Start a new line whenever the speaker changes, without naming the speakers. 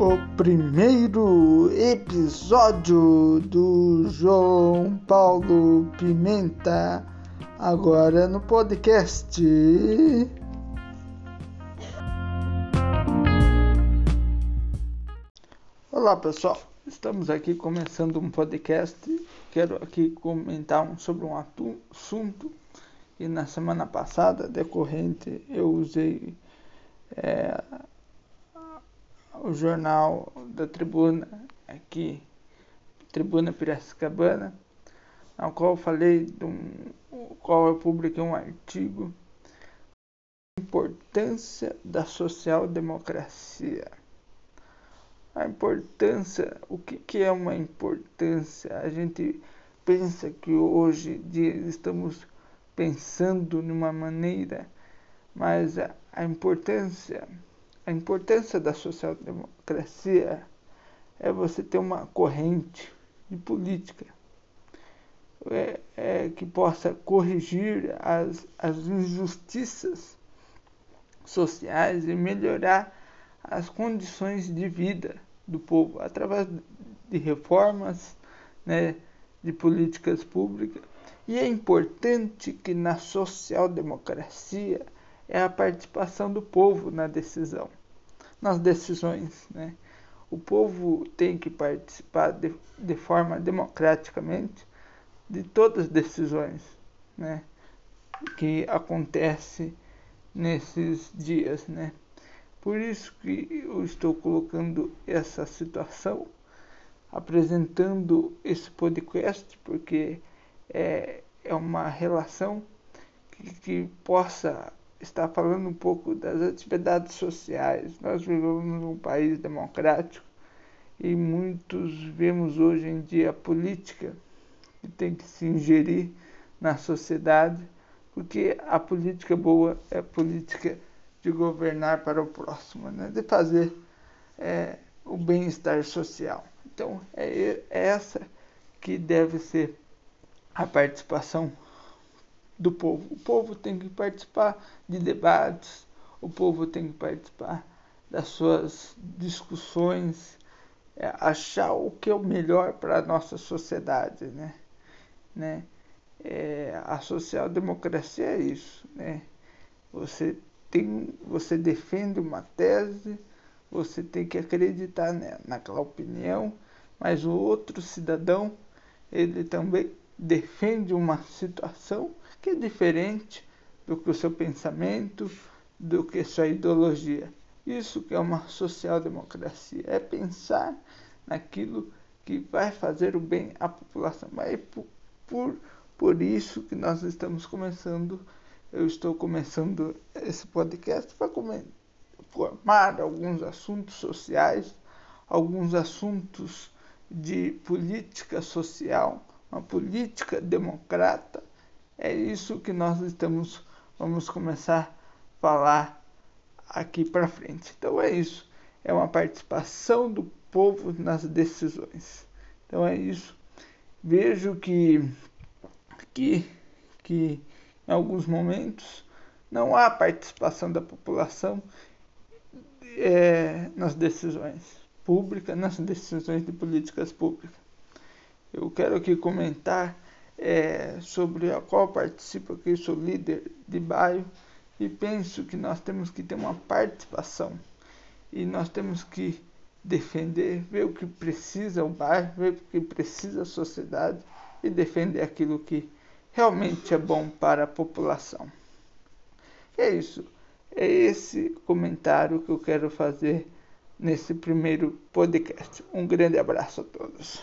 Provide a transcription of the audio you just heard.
o primeiro episódio do João Paulo Pimenta, agora no podcast. Olá pessoal, estamos aqui começando um podcast. Quero aqui comentar sobre um assunto que na semana passada, decorrente, eu usei. É, o jornal da Tribuna aqui, Tribuna Piracicabana, ao qual falei, de um, qual eu publiquei um artigo importância da social-democracia. A importância, o que, que é uma importância? A gente pensa que hoje dia estamos pensando numa maneira, mas a, a importância a importância da social-democracia é você ter uma corrente de política é, é, que possa corrigir as, as injustiças sociais e melhorar as condições de vida do povo através de reformas, né, de políticas públicas. E é importante que na social-democracia é a participação do povo na decisão nas decisões. Né? O povo tem que participar de, de forma democraticamente de todas as decisões né? que acontecem nesses dias. Né? Por isso que eu estou colocando essa situação, apresentando esse podcast, porque é, é uma relação que, que possa está falando um pouco das atividades sociais. Nós vivemos num país democrático e muitos vemos hoje em dia a política que tem que se ingerir na sociedade, porque a política boa é política de governar para o próximo, né? de fazer é, o bem-estar social. Então, é, é essa que deve ser a participação do povo. O povo tem que participar de debates, o povo tem que participar das suas discussões, é, achar o que é o melhor para a nossa sociedade, né? né? É, a social-democracia é isso, né? Você tem, você defende uma tese, você tem que acreditar né, naquela opinião, mas o outro cidadão ele também defende uma situação que é diferente do que o seu pensamento, do que sua ideologia. Isso que é uma social-democracia, é pensar naquilo que vai fazer o bem à população. Mas é por, por, por isso que nós estamos começando, eu estou começando esse podcast para formar alguns assuntos sociais, alguns assuntos de política social, uma política democrata, é isso que nós estamos, vamos começar a falar aqui para frente. Então é isso, é uma participação do povo nas decisões. Então é isso. Vejo que, que, que em alguns momentos não há participação da população é, nas decisões públicas, nas decisões de políticas públicas. Eu quero aqui comentar é, sobre a qual participo, que sou líder de bairro, e penso que nós temos que ter uma participação e nós temos que defender, ver o que precisa o bairro, ver o que precisa a sociedade e defender aquilo que realmente é bom para a população. É isso. É esse comentário que eu quero fazer nesse primeiro podcast. Um grande abraço a todos.